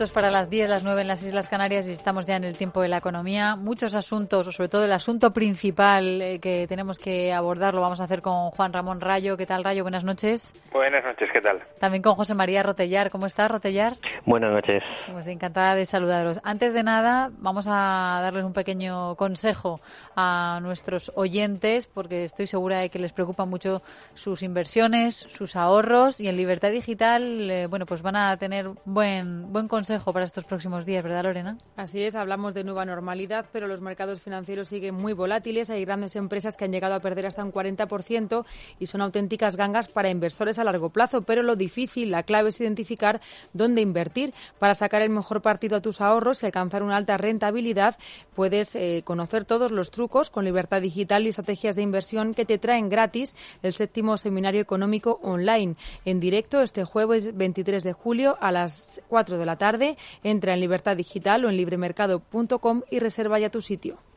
Minutos para las 10, las 9 en las Islas Canarias y estamos ya en el tiempo de la economía. Muchos asuntos, o sobre todo el asunto principal eh, que tenemos que abordar, lo vamos a hacer con Juan Ramón Rayo. ¿Qué tal, Rayo? Buenas noches. Buenas noches, ¿qué tal? También con José María Rotellar. ¿Cómo estás, Rotellar? Buenas noches. Pues encantada de saludaros. Antes de nada, vamos a darles un pequeño consejo a nuestros oyentes, porque estoy segura de que les preocupan mucho sus inversiones, sus ahorros y en Libertad Digital, eh, bueno, pues van a tener buen, buen consejo para estos próximos días, ¿verdad, Lorena? Así es, hablamos de nueva normalidad, pero los mercados financieros siguen muy volátiles. Hay grandes empresas que han llegado a perder hasta un 40% y son auténticas gangas para inversores a largo plazo. Pero lo difícil, la clave es identificar dónde invertir para sacar el mejor partido a tus ahorros y alcanzar una alta rentabilidad. Puedes eh, conocer todos los trucos con Libertad Digital y estrategias de inversión que te traen gratis el séptimo seminario económico online en directo este jueves 23 de julio a las 4 de la tarde. Entra en Libertad Digital o en libremercado.com y reserva ya tu sitio.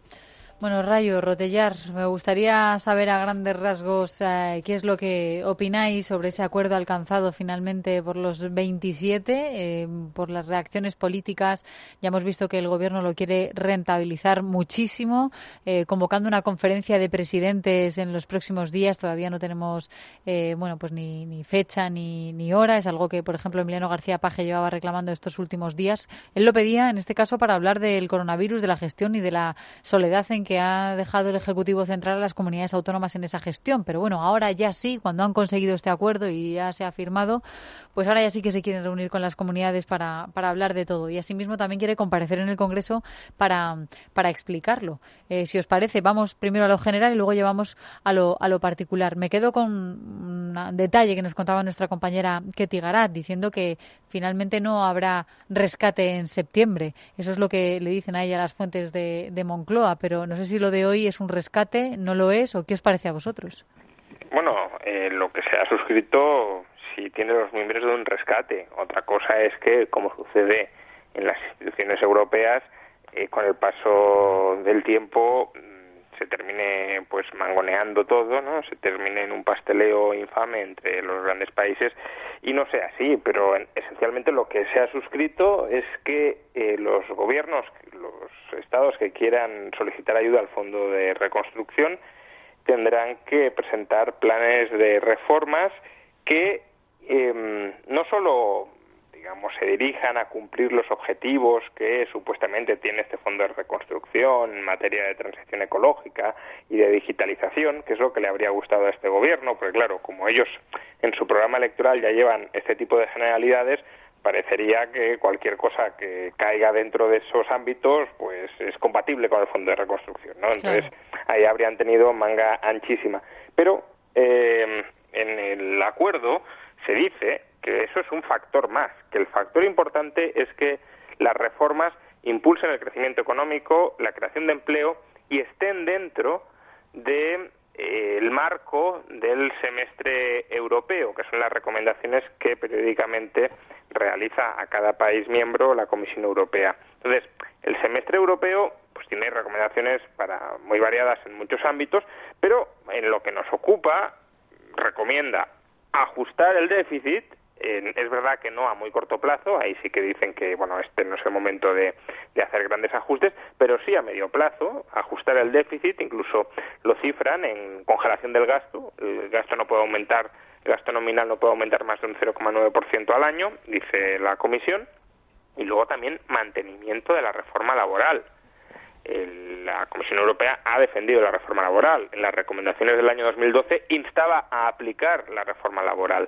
Bueno, Rayo, Rotellar, me gustaría saber a grandes rasgos eh, qué es lo que opináis sobre ese acuerdo alcanzado finalmente por los 27, eh, por las reacciones políticas. Ya hemos visto que el Gobierno lo quiere rentabilizar muchísimo, eh, convocando una conferencia de presidentes en los próximos días. Todavía no tenemos, bueno, pues ni, ni fecha ni, ni hora. Es algo que, por ejemplo, Emiliano García Paje llevaba reclamando estos últimos días. Él lo pedía, en este caso, para hablar del coronavirus, de la gestión y de la soledad en que que ha dejado el Ejecutivo Central a las comunidades autónomas en esa gestión. Pero bueno, ahora ya sí, cuando han conseguido este acuerdo y ya se ha firmado, pues ahora ya sí que se quieren reunir con las comunidades para, para hablar de todo. Y asimismo también quiere comparecer en el Congreso para, para explicarlo. Eh, si os parece, vamos primero a lo general y luego llevamos a lo, a lo particular. Me quedo con un detalle que nos contaba nuestra compañera Ketty Garat, diciendo que finalmente no habrá rescate en septiembre. Eso es lo que le dicen a ella las fuentes de, de Moncloa, pero no sé si lo de hoy es un rescate, no lo es, o qué os parece a vosotros. Bueno, eh, lo que se ha suscrito sí tiene los miembros de un rescate. Otra cosa es que, como sucede en las instituciones europeas, eh, con el paso del tiempo se termine pues mangoneando todo, ¿no? Se termine en un pasteleo infame entre los grandes países y no sea así, pero esencialmente lo que se ha suscrito es que eh, los gobiernos, estados que quieran solicitar ayuda al Fondo de Reconstrucción tendrán que presentar planes de reformas que eh, no solo digamos, se dirijan a cumplir los objetivos que supuestamente tiene este fondo de reconstrucción en materia de transición ecológica y de digitalización, que es lo que le habría gustado a este gobierno, porque claro, como ellos en su programa electoral ya llevan este tipo de generalidades, parecería que cualquier cosa que caiga dentro de esos ámbitos pues es compatible con el fondo de reconstrucción, ¿no? Entonces ahí habrían tenido manga anchísima. Pero eh, en el acuerdo se dice que eso es un factor más, que el factor importante es que las reformas impulsen el crecimiento económico, la creación de empleo y estén dentro de, eh, marco del semestre europeo, que son las recomendaciones que periódicamente realiza a cada país miembro la Comisión Europea. Entonces, el semestre europeo pues tiene recomendaciones para muy variadas en muchos ámbitos, pero en lo que nos ocupa recomienda ajustar el déficit es verdad que no a muy corto plazo, ahí sí que dicen que bueno este no es el momento de, hacer grandes ajustes, pero sí a medio plazo, ajustar el déficit, incluso lo cifran en congelación del gasto, el gasto no puede aumentar, el gasto nominal no puede aumentar más de un 0,9% al año, dice la Comisión, y luego también mantenimiento de la reforma laboral la Comisión Europea ha defendido la reforma laboral. En las recomendaciones del año 2012 instaba a aplicar la reforma laboral.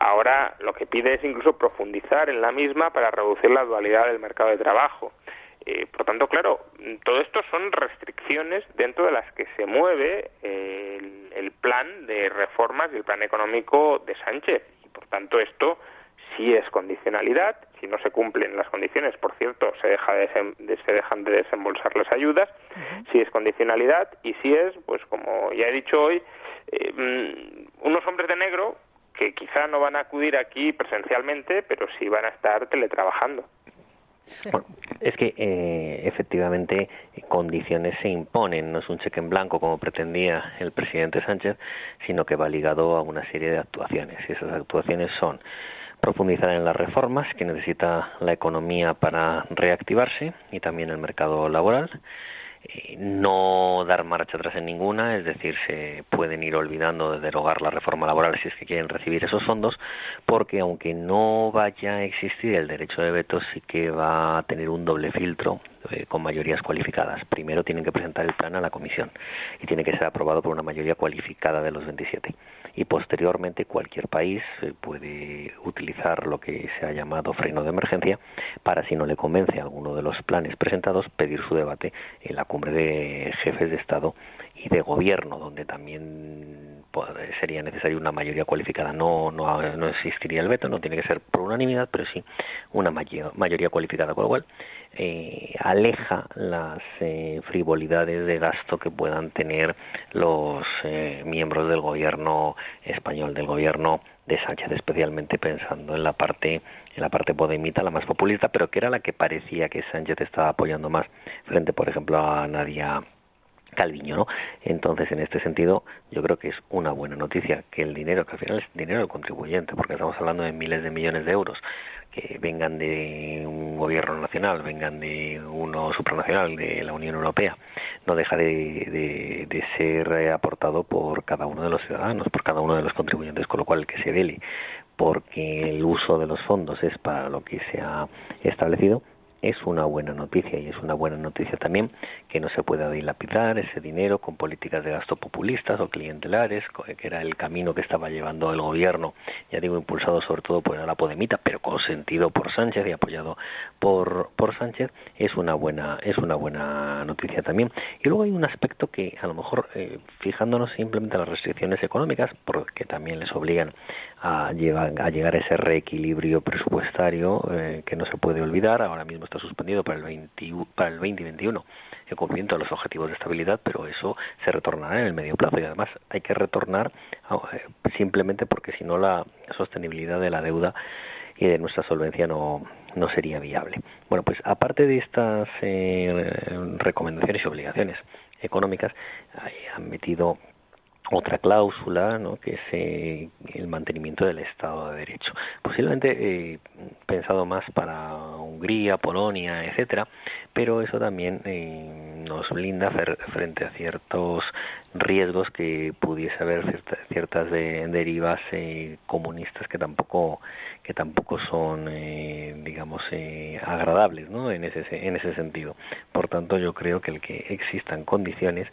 Ahora lo que pide es incluso profundizar en la misma para reducir la dualidad del mercado de trabajo. Eh, por tanto, claro, todo esto son restricciones dentro de las que se mueve el, el plan de reformas y el plan económico de Sánchez Por tanto, esto sí es condicionalidad. Si no se cumplen las condiciones, por cierto, se, deja de, se dejan de desembolsar las ayudas. Si es condicionalidad y si es, pues como ya he dicho hoy, eh, mm, unos hombres de negro que quizá no van a acudir aquí presencialmente, pero sí van a estar teletrabajando. Bueno, es que eh, efectivamente condiciones se imponen, no es un cheque en blanco como pretendía el presidente Sánchez, sino que va ligado a una serie de actuaciones. Y esas actuaciones son profundizar en las reformas que necesita la economía para reactivarse y también el mercado laboral, eh, no dar marcha atrás en ninguna, es decir, se pueden ir olvidando de derogar la reforma laboral si es que quieren recibir esos fondos, porque aunque no vaya a existir el derecho de veto, sí que va a tener un doble filtro eh, con mayorías cualificadas. Primero tienen que presentar el plan a la comisión y tiene que ser aprobado por una mayoría cualificada de los 27 y posteriormente cualquier país eh, puede utilizar lo que se ha llamado freno de emergencia para si no le convence alguno de los planes presentados pedir su debate en la cumbre de jefes de Estado y de gobierno donde también sería necesaria una mayoría cualificada. No, no, no existiría el veto no tiene que ser por unanimidad pero sí una mayoría cualificada. Con lo cual eh, aleja las eh, frivolidades de gasto que puedan tener los eh, miembros del gobierno español, del gobierno de Sánchez, especialmente pensando en la parte en la parte podemita, la más populista, pero que era la que parecía que Sánchez estaba apoyando más. Frente, por ejemplo, a Nadia Calviño, ¿no? Entonces, en este sentido, yo creo que es una buena noticia que el dinero, que al final es dinero del contribuyente, porque estamos hablando de miles de millones de euros, que vengan de un gobierno nacional, vengan de uno supranacional, de la Unión Europea, no deja de, de, ser aportado por cada uno de los ciudadanos, por cada uno de los contribuyentes, con lo cual el que se vele porque el uso de los fondos es para lo que se ha establecido, es una buena noticia y es una buena noticia también que no se pueda dilapidar ese dinero con políticas de gasto populistas o clientelares, que era el camino que estaba llevando el gobierno, ya digo, impulsado sobre todo por la Podemita, pero consentido por Sánchez y apoyado por, por Sánchez, es una buena es una buena noticia también. Y luego hay un aspecto que a lo mejor eh, fijándonos simplemente en las restricciones económicas, porque también les obligan a, llevar, a llegar a ese reequilibrio presupuestario eh, que no se puede olvidar, ahora mismo está suspendido para el, 20, para el 2021 el cumplimiento de los objetivos de estabilidad, pero eso se retornará en el medio plazo y además hay que retornar eh, simplemente porque si no la sostenibilidad de la deuda y de nuestra solvencia no, no sería viable. Bueno, pues aparte de estas eh, recomendaciones y obligaciones económicas, han metido otra cláusula, ¿no? que es eh, el mantenimiento del Estado de Derecho. Posiblemente eh, pensado más para Hungría, Polonia, etcétera, pero eso también eh, nos blinda frente a ciertos riesgos que pudiese haber ciertas derivas eh, comunistas que tampoco que tampoco son digamos agradables ¿no? en ese en ese sentido por tanto yo creo que el que existan condiciones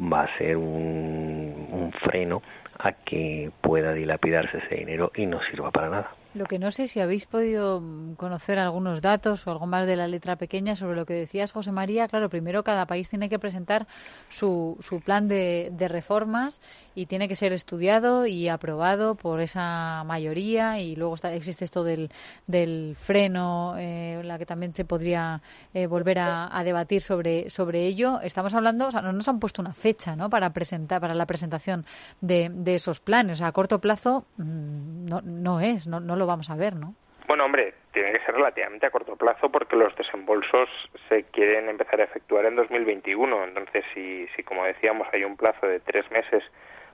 va a ser un, un freno a que pueda dilapidarse ese dinero y no sirva para nada. Lo que no sé si habéis podido conocer algunos datos o algo más de la letra pequeña sobre lo que decías, José María. Claro, primero cada país tiene que presentar su, su plan de, de reformas y tiene que ser estudiado y aprobado por esa mayoría. Y luego está, existe esto del, del freno, eh, la que también se podría eh, volver a, a, debatir sobre, sobre ello. Estamos hablando, o sea, no nos han puesto una fecha ¿no? para, presentar, para la presentación de, de esos planes. O sea, a corto plazo mm, no, no es, no, no lo vamos a ver, ¿no? Bueno, hombre, tiene que ser relativamente a corto plazo porque los desembolsos se quieren empezar a efectuar en 2021. Entonces, si, si como decíamos, hay un plazo de tres meses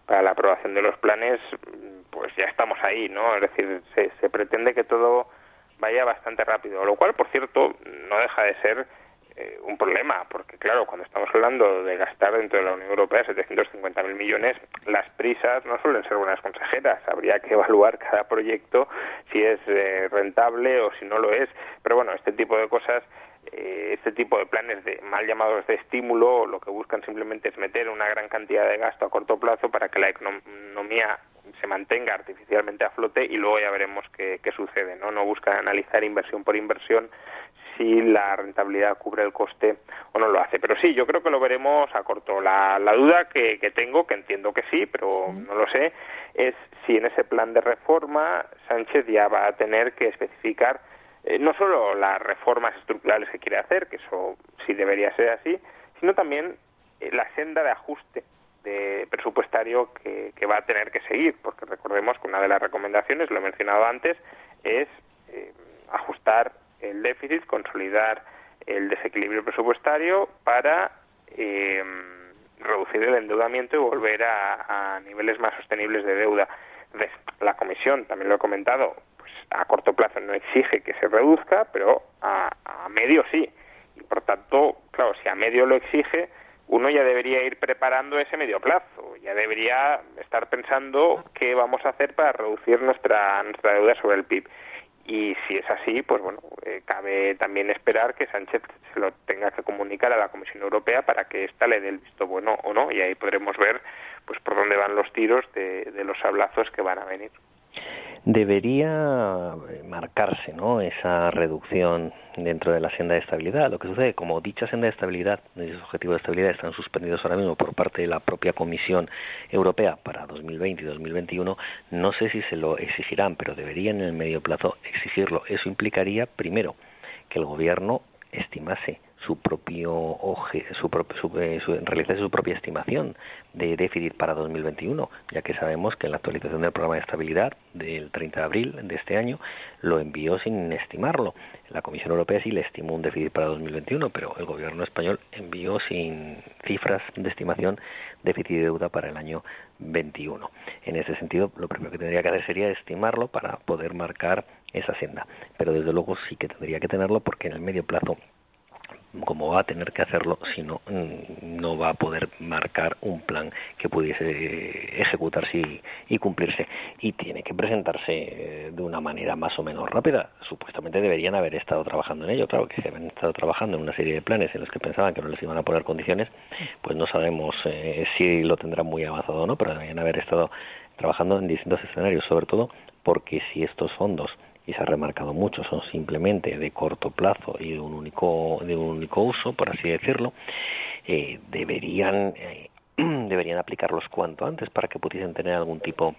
para la aprobación de los planes, pues ya estamos ahí, ¿no? Es decir, se, se pretende que todo vaya bastante rápido, lo cual, por cierto, no deja de ser eh, un problema, porque claro, cuando estamos hablando de gastar dentro de la Unión Europea 750.000 millones, las prisas no suelen ser buenas consejeras. Habría que evaluar cada proyecto si es eh, rentable o si no lo es. Pero bueno, este tipo de cosas eh, este tipo de planes de mal llamados de estímulo lo que buscan simplemente es meter una gran cantidad de gasto a corto plazo para que la economía se mantenga artificialmente a flote y luego ya veremos qué, qué sucede no no buscan analizar inversión por inversión si la rentabilidad cubre el coste o no lo hace. Pero sí, yo creo que lo veremos a corto. La, la duda que, que tengo, que entiendo que sí, pero no lo sé, es si en ese plan de reforma Sánchez ya va a tener que especificar eh, no solo las reformas estructurales que quiere hacer, que eso sí debería ser así, sino también eh, la senda de ajuste de presupuestario que, que, va a tener que seguir, porque recordemos que una de las recomendaciones, lo he mencionado antes, es eh, ajustar el déficit, consolidar el desequilibrio presupuestario para eh, reducir el endeudamiento y volver a, niveles más sostenibles de deuda. Entonces, la Comisión, también lo he comentado, pues a corto plazo no exige que se reduzca, pero a, a medio sí. Y por tanto, claro, si a medio lo exige, uno ya debería ir preparando ese medio plazo, ya debería estar pensando qué vamos a hacer para reducir nuestra, nuestra deuda sobre el PIB. Y si es así, pues bueno, eh, cabe también esperar que Sánchez se lo tenga que comunicar a la Comisión Europea para que ésta le dé el visto bueno o no, y ahí podremos ver pues por dónde van los tiros de, de los sablazos que van a venir debería marcarse ¿no? esa reducción dentro de la senda de estabilidad. Lo que sucede, como dicha senda de estabilidad, esos objetivos de estabilidad están suspendidos ahora mismo por parte de la propia Comisión Europea para 2020 y 2021, no sé si se lo exigirán, pero deberían en el medio plazo exigirlo. Eso implicaría, primero, que el Gobierno estimase su propio oje, su, su, eh, su, propia estimación de déficit para 2021, ya que sabemos que en la actualización del programa de estabilidad del 30 de abril de este año lo envió sin estimarlo. La Comisión Europea sí le estimó un déficit para 2021, pero el gobierno español envió sin cifras de estimación déficit de deuda para el año 21. En ese sentido, lo primero que tendría que hacer sería estimarlo para poder marcar esa senda. Pero desde luego sí que tendría que tenerlo porque en el medio plazo como va a tener que hacerlo, si no, mm, no va a poder marcar un plan que pudiese ejecutarse y, cumplirse. Y tiene que presentarse eh, de una manera más o menos rápida. Supuestamente deberían haber estado trabajando en ello. Claro que se habían estado trabajando en una serie de planes en los que pensaban que no les iban a poner condiciones, pues no sabemos eh, si lo tendrán muy avanzado o no, pero deberían haber estado trabajando en distintos escenarios, sobre todo porque si estos fondos y se ha remarcado mucho, son simplemente de corto plazo y de un único, de un único uso, por así decirlo, eh, deberían, eh, deberían aplicarlos cuanto antes para que pudiesen tener algún tipo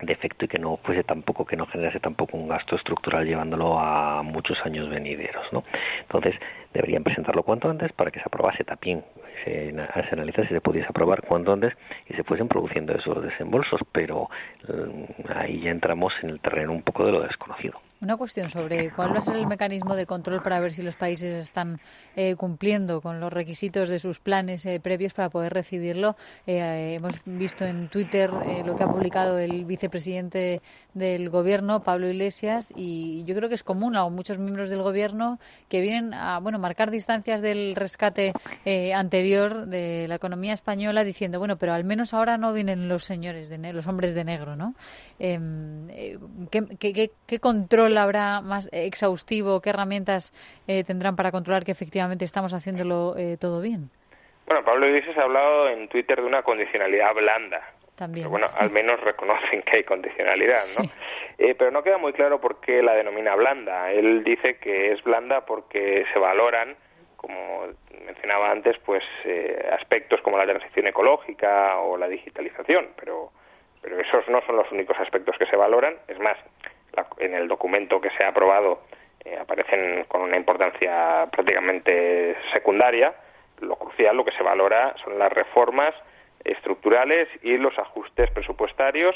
de efecto y que no fuese tampoco que no generase tampoco un gasto estructural llevándolo a muchos años venideros no entonces deberían presentarlo cuanto antes para que se aprobase también se, se analizase si se pudiese aprobar cuanto antes y se fuesen produciendo esos desembolsos pero mm, ahí ya entramos en el terreno un poco de lo desconocido una cuestión sobre cuál va a ser el mecanismo de control para ver si los países están eh, cumpliendo con los requisitos de sus planes eh, previos para poder recibirlo. Eh, hemos visto en Twitter eh, lo que ha publicado el vicepresidente del gobierno, Pablo Iglesias, y yo creo que es común a muchos miembros del gobierno que vienen a bueno marcar distancias del rescate anterior de la economía española diciendo bueno, pero al menos ahora no vienen los señores de los hombres de negro, ¿no? Em, ¿qué, qué, qué control habrá más exhaustivo? ¿Qué herramientas eh, tendrán para controlar que efectivamente estamos haciéndolo eh, todo bien? Bueno, Pablo Iglesias ha hablado en Twitter de una condicionalidad blanda. También. Pero bueno, al menos reconocen que hay condicionalidad, ¿no? Sí. Eh, pero no queda muy claro por qué la denomina blanda. Él dice que es blanda porque se valoran, como mencionaba antes, pues eh, aspectos como la transición ecológica o la digitalización, pero pero esos no son los únicos aspectos que se valoran. Es más, la, en el documento que se ha aprobado eh, aparecen con una importancia prácticamente secundaria. Lo crucial, lo que se valora son las reformas estructurales y los ajustes presupuestarios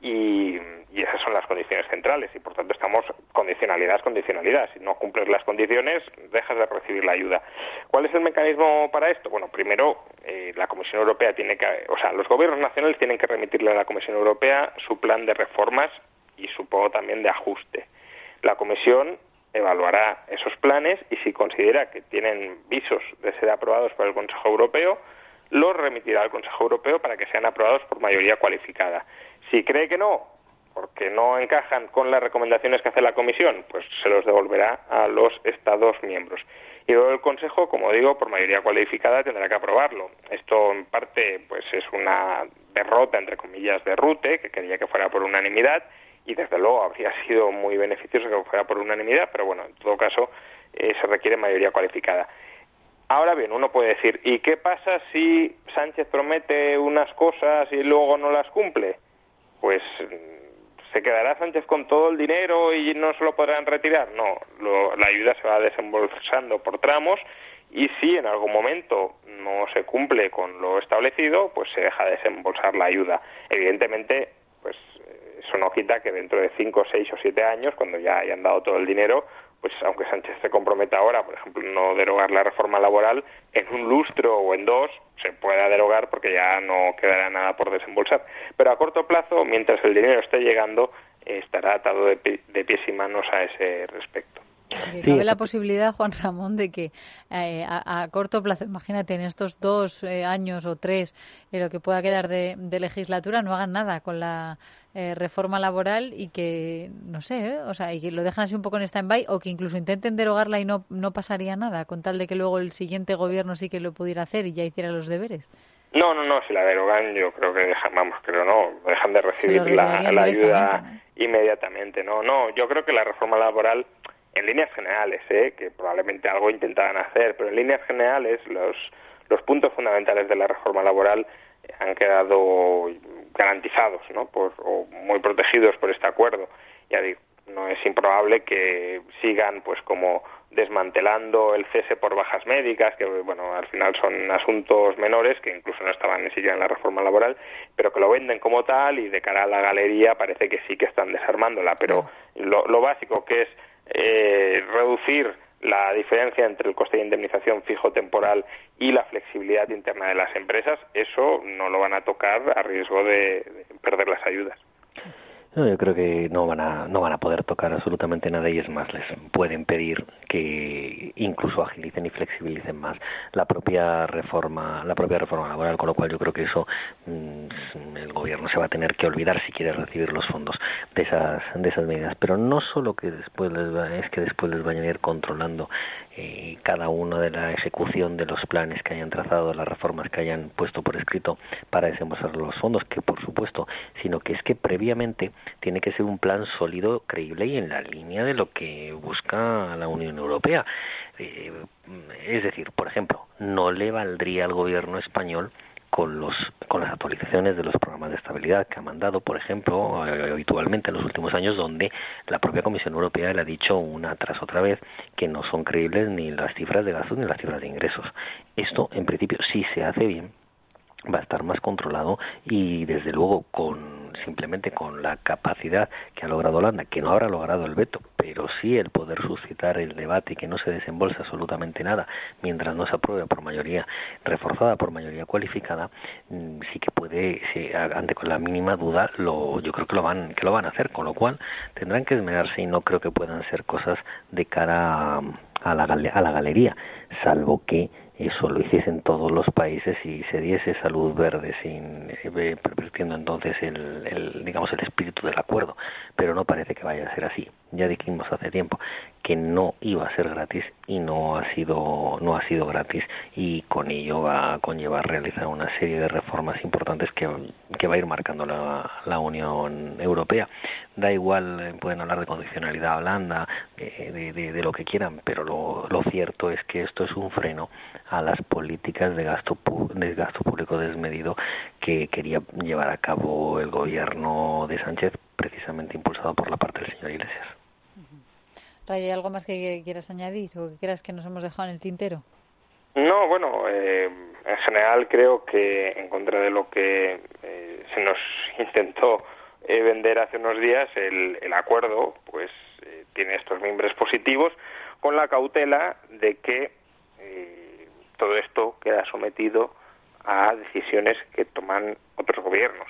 y, esas son las condiciones centrales y por tanto estamos condicionalidad condicionalidad si no cumples las condiciones dejas de recibir la ayuda ¿cuál es el mecanismo para esto? bueno primero eh, la Comisión Europea tiene que o sea los gobiernos nacionales tienen que remitirle a la Comisión Europea su plan de reformas y supongo también de ajuste. La Comisión evaluará esos planes y si considera que tienen visos de ser aprobados por el Consejo Europeo, los remitirá al Consejo Europeo para que sean aprobados por mayoría cualificada. Si cree que no, porque no encajan con las recomendaciones que hace la Comisión, pues se los devolverá a los Estados miembros. Y luego el Consejo, como digo, por mayoría cualificada tendrá que aprobarlo. Esto en parte pues es una derrota entre comillas de Rute, que quería que fuera por unanimidad, y desde luego habría sido muy beneficioso que fuera por unanimidad, pero bueno, en todo caso eh, se requiere mayoría cualificada. Ahora bien, uno puede decir, ¿y qué pasa si Sánchez promete unas cosas y luego no las cumple? Pues ¿Se quedará Sánchez con todo el dinero y no se lo podrán retirar? No, la ayuda se va desembolsando por tramos y si en algún momento no se cumple con lo establecido, pues se deja de desembolsar la ayuda. Evidentemente, pues eso no quita que dentro de cinco, seis o siete años, cuando ya hayan dado todo el dinero, pues aunque Sánchez se comprometa ahora, por ejemplo, no derogar la reforma laboral, en un lustro o en dos se pueda derogar porque ya no quedará nada por desembolsar. Pero a corto plazo, mientras el dinero esté llegando, estará atado de, pies y manos a ese respecto. Cabe la posibilidad, Juan Ramón, de que eh, a, corto plazo, imagínate, en estos dos eh, años o tres, en lo que pueda quedar de, legislatura, no hagan nada con la eh, reforma laboral y que, no sé, o sea, y que lo dejan así un poco en stand-by o que incluso intenten derogarla y no, no pasaría nada, con tal de que luego el siguiente gobierno sí que lo pudiera hacer y ya hiciera los deberes. No, no, no, si la derogan yo creo que dejan, vamos, creo no, dejan de recibir la, ayuda inmediatamente, no, no, yo creo que la reforma laboral en líneas generales, ¿eh? que probablemente algo intentaban hacer, pero en líneas generales los, los puntos fundamentales de la reforma laboral han quedado garantizados, ¿no? Por, o muy protegidos por este acuerdo. Ya digo, no es improbable que sigan, pues, como desmantelando el cese por bajas médicas, que bueno, al final son asuntos menores que incluso no estaban ni siquiera en la reforma laboral, pero que lo venden como tal y de cara a la galería parece que sí que están desarmándola, pero lo, lo básico que es eh, reducir la diferencia entre el coste de indemnización fijo temporal y la flexibilidad interna de las empresas, eso no lo van a tocar a riesgo de perder las ayudas. No, yo creo que no van a no van a poder tocar absolutamente nada y es más les pueden pedir que incluso agilicen y flexibilicen más la propia reforma la propia reforma laboral con lo cual yo creo que eso mm, el gobierno se va a tener que olvidar si quiere recibir los fondos de esas de esas medidas. Pero no solo que después les es que después les vayan a ir controlando eh, cada uno de la ejecución de los planes que hayan trazado, las reformas que hayan puesto por escrito para desembolsar los fondos, que por supuesto, sino que es que previamente tiene que ser un plan sólido, creíble y en la línea de lo que busca la Unión Europea. Eh, es decir, por ejemplo, no le valdría al gobierno español con, los, con las actualizaciones de los programas de estabilidad que ha mandado, por ejemplo, eh, habitualmente en los últimos años, donde la propia Comisión Europea le ha dicho una tras otra vez que no son creíbles ni las cifras de gastos ni las cifras de ingresos. Esto, en principio, si se hace bien, va a estar más controlado y desde luego con simplemente con la capacidad que ha logrado Holanda, que no habrá logrado el veto, pero sí el poder suscitar el debate y que no se desembolsa absolutamente nada mientras no se apruebe por mayoría reforzada por mayoría cualificada, mm, sí que puede ante con la mínima duda lo yo creo que lo van que lo van a hacer, con lo cual tendrán que esmerarse y no creo que puedan ser cosas de cara a la, a la galería, salvo que eso lo hiciesen todos los países y se diese salud verde sin eh, pervirtiendo entonces el, el, digamos el espíritu del acuerdo. Pero no parece que vaya a ser así. Ya dijimos hace tiempo que no iba a ser gratis y no ha sido no ha sido gratis. Y con ello va a conllevar realizar una serie de reformas importantes que, que va a ir marcando la, la Unión Europea da igual eh, pueden hablar de condicionalidad blanda eh, de, de, de, lo que quieran pero lo, lo cierto es que esto es un freno a las políticas de gasto, de gasto público desmedido que quería llevar a cabo el gobierno de Sánchez, precisamente impulsado por la parte del señor Iglesias. ¿hay algo más que quieras añadir o que quieras que nos hemos dejado en el tintero? No, bueno, eh, en general creo que en contra de lo que eh, se nos intentó eh, vender hace unos días, el, el acuerdo pues tiene estos miembros positivos con la cautela de que todo esto queda sometido a decisiones que toman otros gobiernos.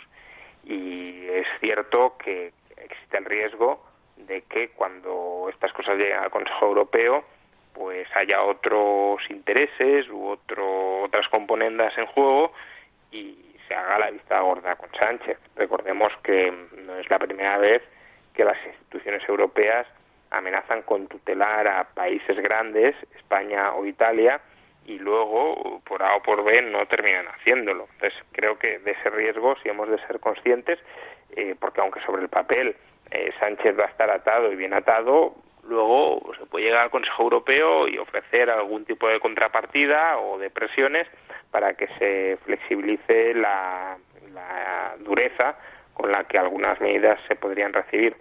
Y es cierto que existe el riesgo de que cuando estas cosas lleguen al Consejo Europeo, pues haya otros intereses u otro, otras componendas en juego y se haga la vista gorda con Sánchez. Recordemos que no es la primera vez que las instituciones europeas amenazan con tutelar a países grandes, España o Italia, y luego por A o por B no terminan haciéndolo. Entonces creo que de ese riesgo sí hemos de ser conscientes, eh, porque aunque sobre el papel eh, Sánchez va a estar atado y bien atado, luego se puede llegar al Consejo Europeo y ofrecer algún tipo de contrapartida o de presiones para que se flexibilice la, dureza con la que algunas medidas se podrían recibir.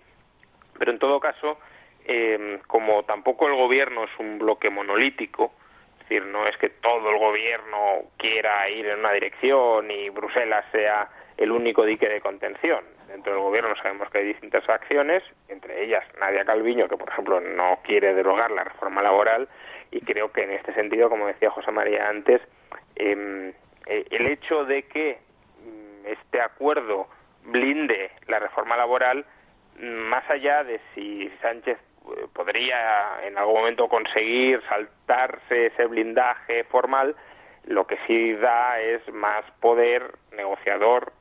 Pero en todo caso, eh, como tampoco el gobierno es un bloque monolítico, es decir, no es que todo el gobierno quiera ir en una dirección y Bruselas sea el único dique de contención. Dentro del gobierno sabemos que hay distintas acciones, entre ellas Nadia Calviño, que por ejemplo no quiere derogar la reforma laboral, y creo que en este sentido, como decía José María antes, em, eh, el hecho de que mm, este acuerdo blinde la reforma laboral, mm, más allá de si Sánchez eh, podría en algún momento conseguir saltarse ese blindaje formal, lo que sí da es más poder negociador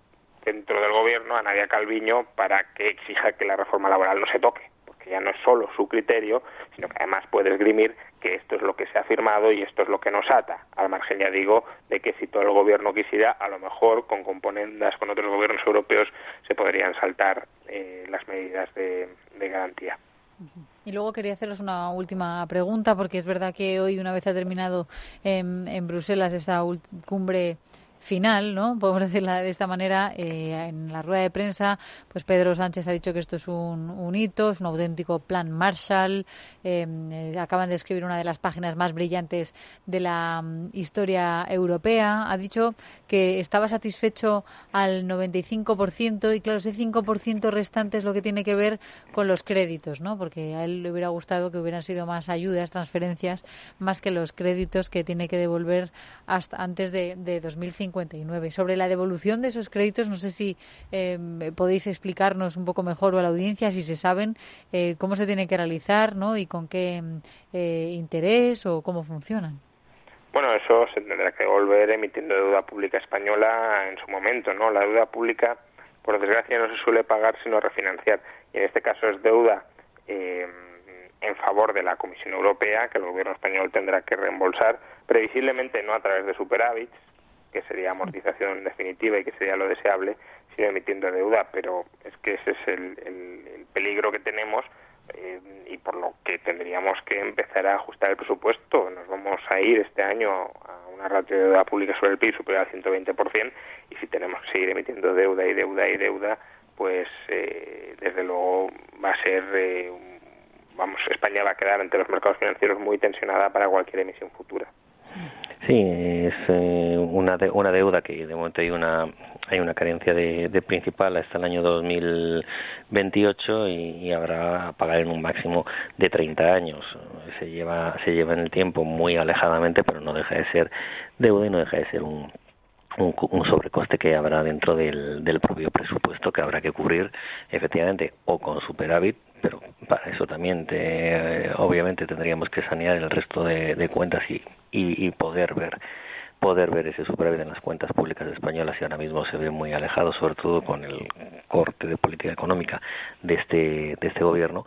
dentro del gobierno a Nadia Calviño para que exija que la reforma laboral no se toque, porque ya no es solo su criterio, sino que además puede esgrimir que esto es lo que se ha firmado y esto es lo que nos ata, al margen ya digo de que si todo el gobierno quisiera, a lo mejor con componendas con otros gobiernos europeos se podrían saltar eh, las medidas de, garantía. Y luego quería haceros una última pregunta, porque es verdad que hoy, una vez ha terminado en, en Bruselas esta cumbre final, ¿no? Podemos decirla de esta manera. Eh, en la rueda de prensa, pues Pedro Sánchez ha dicho que esto es un, un hito, es un auténtico plan Marshall. Em, eh, acaban de escribir una de las páginas más brillantes de la mm, historia europea. Ha dicho que estaba satisfecho al 95% y claro, ese 5% restante es lo que tiene que ver con los créditos, ¿no? Porque a él le hubiera gustado que hubieran sido más ayudas, transferencias, más que los créditos que tiene que devolver hasta antes de, de 2050 sobre la devolución de esos créditos, no sé si eh, podéis explicarnos un poco mejor o a la audiencia si se saben eh, cómo se tiene que realizar ¿no? y con qué eh, interés o cómo funcionan. Bueno, eso se tendrá que volver emitiendo deuda pública española en su momento, ¿no? La deuda pública, por desgracia, no se suele pagar sino refinanciar. Y en este caso es deuda en favor de la Comisión Europea, que el gobierno español tendrá que reembolsar, previsiblemente no a través de superávits, que sería amortización definitiva y que sería lo deseable, sino emitiendo deuda, pero es que ese es el, peligro que tenemos eh, y por lo que tendríamos que empezar a ajustar el presupuesto. Nos vamos a ir este año a una ratio de deuda pública sobre el PIB superior al 120% y si tenemos que seguir emitiendo deuda y deuda y deuda, pues eh, desde luego va a ser, eh, vamos, España va a quedar ante los mercados financieros muy tensionada para cualquier emisión futura. Sí, es eh, una, una deuda que de momento hay una hay una carencia de, de principal hasta el año 2028 y, y habrá pagar en un máximo de 30 años. Se lleva se lleva en el tiempo muy alejadamente, pero no deja de ser deuda y no deja de ser un un, un, sobrecoste que habrá dentro del, del propio presupuesto que habrá que cubrir efectivamente o con superávit pero para eso también te, obviamente tendríamos que sanear el resto de, de cuentas y, y, poder ver poder ver ese superávit en las cuentas públicas españolas y ahora mismo se ve muy alejado sobre todo con el corte de política económica de este de este gobierno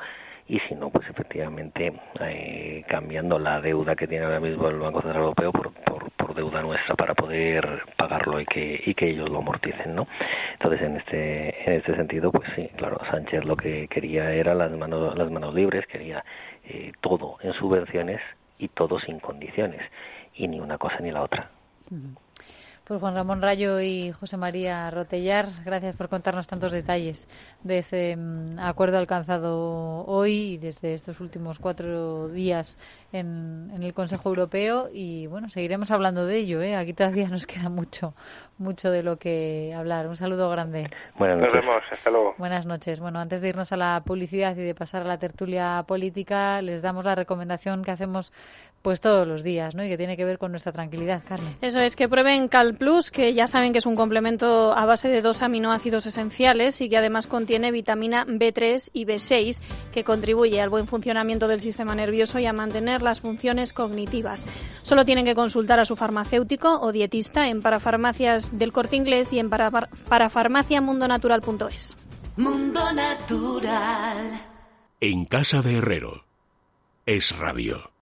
y si no, pues efectivamente eh, cambiando la deuda que tiene ahora mismo el Banco Central Europeo por, por, por, deuda nuestra para poder pagarlo y que, y que ellos lo amorticen, ¿no? Entonces, en este, en este sentido, pues sí, claro, Sánchez lo que quería era las manos, las manos libres, quería eh, todo en subvenciones y todo sin condiciones, y ni una cosa ni la otra. Mm-hmm. Pues Juan Ramón Rayo y José María Rotellar, gracias por contarnos tantos detalles de ese mm, acuerdo alcanzado hoy y desde estos últimos cuatro días en, el Consejo Europeo y bueno, seguiremos hablando de ello. ¿eh? Aquí todavía nos queda mucho, mucho de lo que hablar. Un saludo grande. Buenas noches. Nos vemos, hasta luego. Buenas noches. Bueno, antes de irnos a la publicidad y de pasar a la tertulia política, les damos la recomendación que hacemos pues todos los días, ¿no? Y que tiene que ver con nuestra tranquilidad, Carmen. Eso es, que prueben Plus, que ya saben que es un complemento a base de dos aminoácidos esenciales y que además contiene vitamina B3 y B6, que contribuye al buen funcionamiento del sistema nervioso y a mantener las funciones cognitivas. Solo tienen que consultar a su farmacéutico o dietista en parafarmacias del Corte Inglés y en para, parafarmaciamundonatural.es. Mundo Natural. En casa de Herrero. Es rabio.